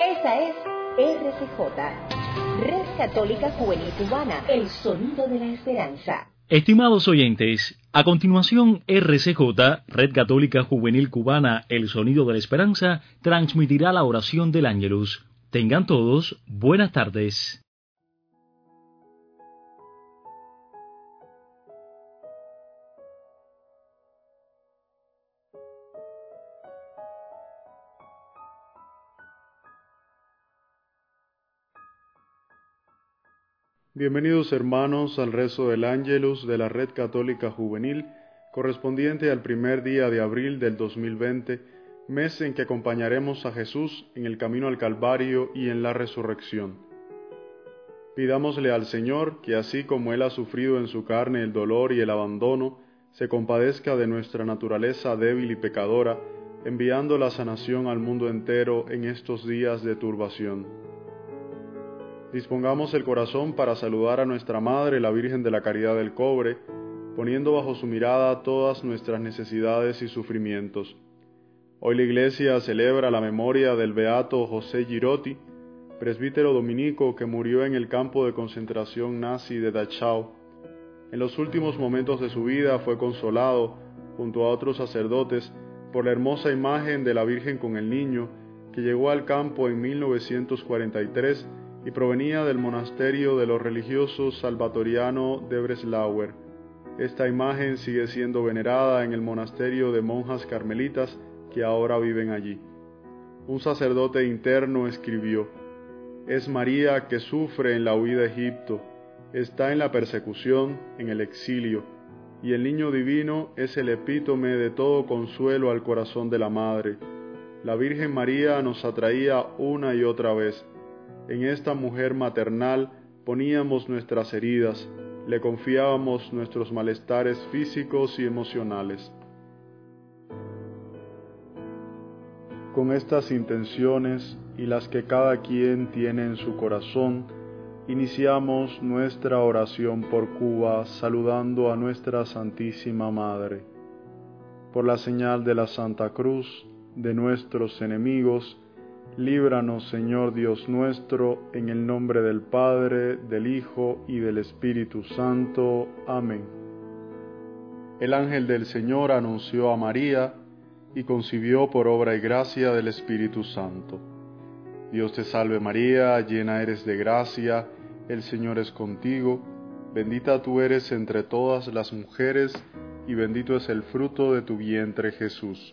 Esa es RCJ, Red Católica Juvenil Cubana, el sonido de la esperanza. Estimados oyentes, a continuación RCJ, Red Católica Juvenil Cubana, el sonido de la esperanza, transmitirá la oración del Ángelus. Tengan todos buenas tardes. Bienvenidos hermanos al rezo del Ángelus de la Red Católica Juvenil, correspondiente al primer día de abril del 2020, mes en que acompañaremos a Jesús en el camino al Calvario y en la resurrección. Pidámosle al Señor que así como Él ha sufrido en su carne el dolor y el abandono, se compadezca de nuestra naturaleza débil y pecadora, enviando la sanación al mundo entero en estos días de turbación. Dispongamos el corazón para saludar a nuestra Madre, la Virgen de la Caridad del Cobre, poniendo bajo su mirada todas nuestras necesidades y sufrimientos. Hoy la Iglesia celebra la memoria del beato José Girotti, presbítero dominico que murió en el campo de concentración nazi de Dachau. En los últimos momentos de su vida fue consolado, junto a otros sacerdotes, por la hermosa imagen de la Virgen con el Niño, que llegó al campo en 1943 y provenía del monasterio de los religiosos salvatoriano de Breslauer. Esta imagen sigue siendo venerada en el monasterio de monjas carmelitas que ahora viven allí. Un sacerdote interno escribió, Es María que sufre en la huida a Egipto, está en la persecución, en el exilio, y el niño divino es el epítome de todo consuelo al corazón de la Madre. La Virgen María nos atraía una y otra vez, en esta mujer maternal poníamos nuestras heridas, le confiábamos nuestros malestares físicos y emocionales. Con estas intenciones y las que cada quien tiene en su corazón, iniciamos nuestra oración por Cuba saludando a nuestra Santísima Madre. Por la señal de la Santa Cruz, de nuestros enemigos, Líbranos, Señor Dios nuestro, en el nombre del Padre, del Hijo y del Espíritu Santo. Amén. El ángel del Señor anunció a María y concibió por obra y gracia del Espíritu Santo. Dios te salve María, llena eres de gracia, el Señor es contigo, bendita tú eres entre todas las mujeres, y bendito es el fruto de tu vientre Jesús.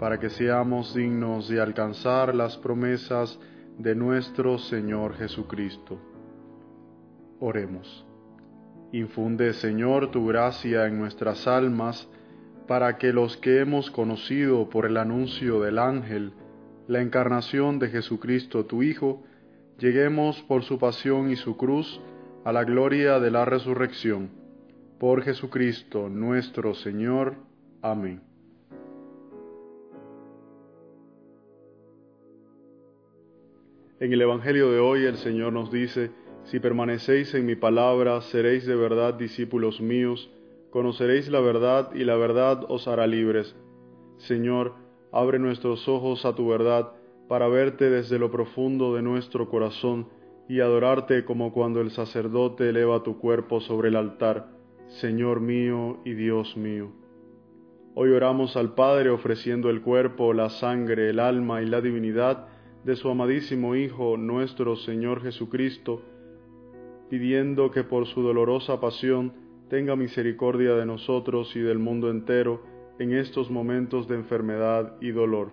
para que seamos dignos de alcanzar las promesas de nuestro Señor Jesucristo. Oremos. Infunde, Señor, tu gracia en nuestras almas, para que los que hemos conocido por el anuncio del ángel la encarnación de Jesucristo, tu Hijo, lleguemos por su pasión y su cruz a la gloria de la resurrección. Por Jesucristo nuestro Señor. Amén. En el Evangelio de hoy el Señor nos dice, si permanecéis en mi palabra, seréis de verdad discípulos míos, conoceréis la verdad y la verdad os hará libres. Señor, abre nuestros ojos a tu verdad para verte desde lo profundo de nuestro corazón y adorarte como cuando el sacerdote eleva tu cuerpo sobre el altar, Señor mío y Dios mío. Hoy oramos al Padre ofreciendo el cuerpo, la sangre, el alma y la divinidad, de su amadísimo Hijo nuestro Señor Jesucristo, pidiendo que por su dolorosa pasión tenga misericordia de nosotros y del mundo entero en estos momentos de enfermedad y dolor.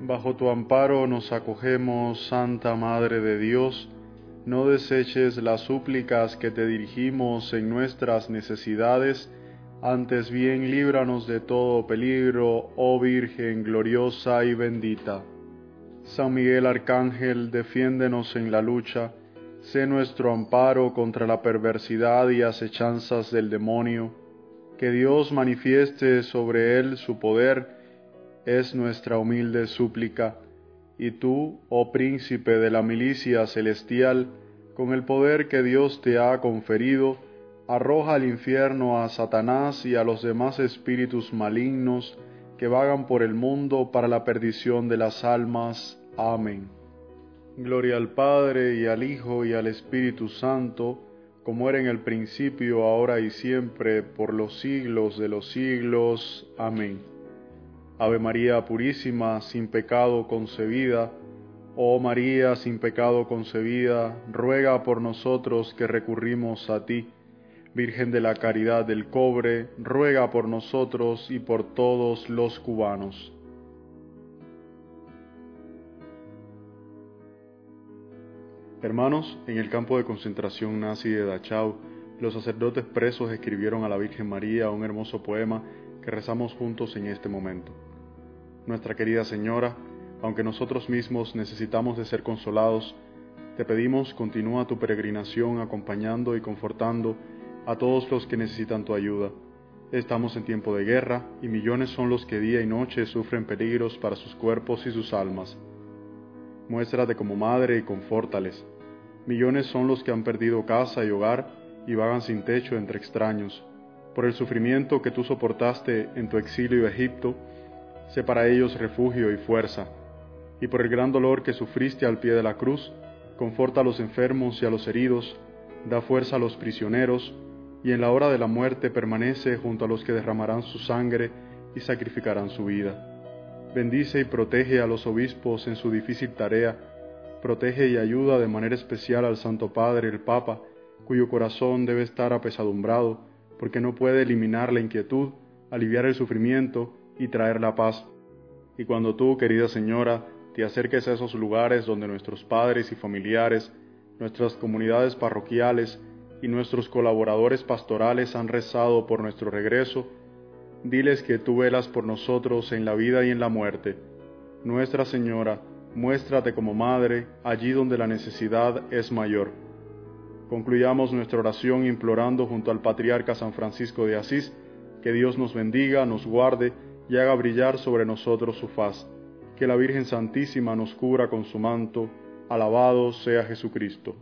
Bajo tu amparo nos acogemos, Santa Madre de Dios, no deseches las súplicas que te dirigimos en nuestras necesidades, antes bien líbranos de todo peligro, oh Virgen gloriosa y bendita. San Miguel Arcángel, defiéndenos en la lucha, sé nuestro amparo contra la perversidad y acechanzas del demonio, que Dios manifieste sobre él su poder, es nuestra humilde súplica, y tú, oh príncipe de la milicia celestial, con el poder que Dios te ha conferido, arroja al infierno a Satanás y a los demás espíritus malignos que vagan por el mundo para la perdición de las almas. Amén. Gloria al Padre y al Hijo y al Espíritu Santo, como era en el principio, ahora y siempre, por los siglos de los siglos. Amén. Ave María Purísima, sin pecado concebida, Oh María, sin pecado concebida, ruega por nosotros que recurrimos a ti. Virgen de la Caridad del Cobre, ruega por nosotros y por todos los cubanos. Hermanos, en el campo de concentración nazi de Dachau, los sacerdotes presos escribieron a la Virgen María un hermoso poema que rezamos juntos en este momento. Nuestra querida Señora, aunque nosotros mismos necesitamos de ser consolados, te pedimos continúa tu peregrinación acompañando y confortando a todos los que necesitan tu ayuda. Estamos en tiempo de guerra y millones son los que día y noche sufren peligros para sus cuerpos y sus almas. Muéstrate como madre y confórtales. Millones son los que han perdido casa y hogar y vagan sin techo entre extraños. Por el sufrimiento que tú soportaste en tu exilio a Egipto, sé para ellos refugio y fuerza, y por el gran dolor que sufriste al pie de la cruz, conforta a los enfermos y a los heridos, da fuerza a los prisioneros, y en la hora de la muerte permanece junto a los que derramarán su sangre y sacrificarán su vida. Bendice y protege a los obispos en su difícil tarea, protege y ayuda de manera especial al Santo Padre, el Papa, cuyo corazón debe estar apesadumbrado, porque no puede eliminar la inquietud, aliviar el sufrimiento y traer la paz. Y cuando tú, querida Señora, te acerques a esos lugares donde nuestros padres y familiares, nuestras comunidades parroquiales y nuestros colaboradores pastorales han rezado por nuestro regreso, diles que tú velas por nosotros en la vida y en la muerte. Nuestra Señora, muéstrate como Madre allí donde la necesidad es mayor. Concluyamos nuestra oración implorando junto al Patriarca San Francisco de Asís que Dios nos bendiga, nos guarde, y haga brillar sobre nosotros su faz. Que la Virgen Santísima nos cubra con su manto. Alabado sea Jesucristo.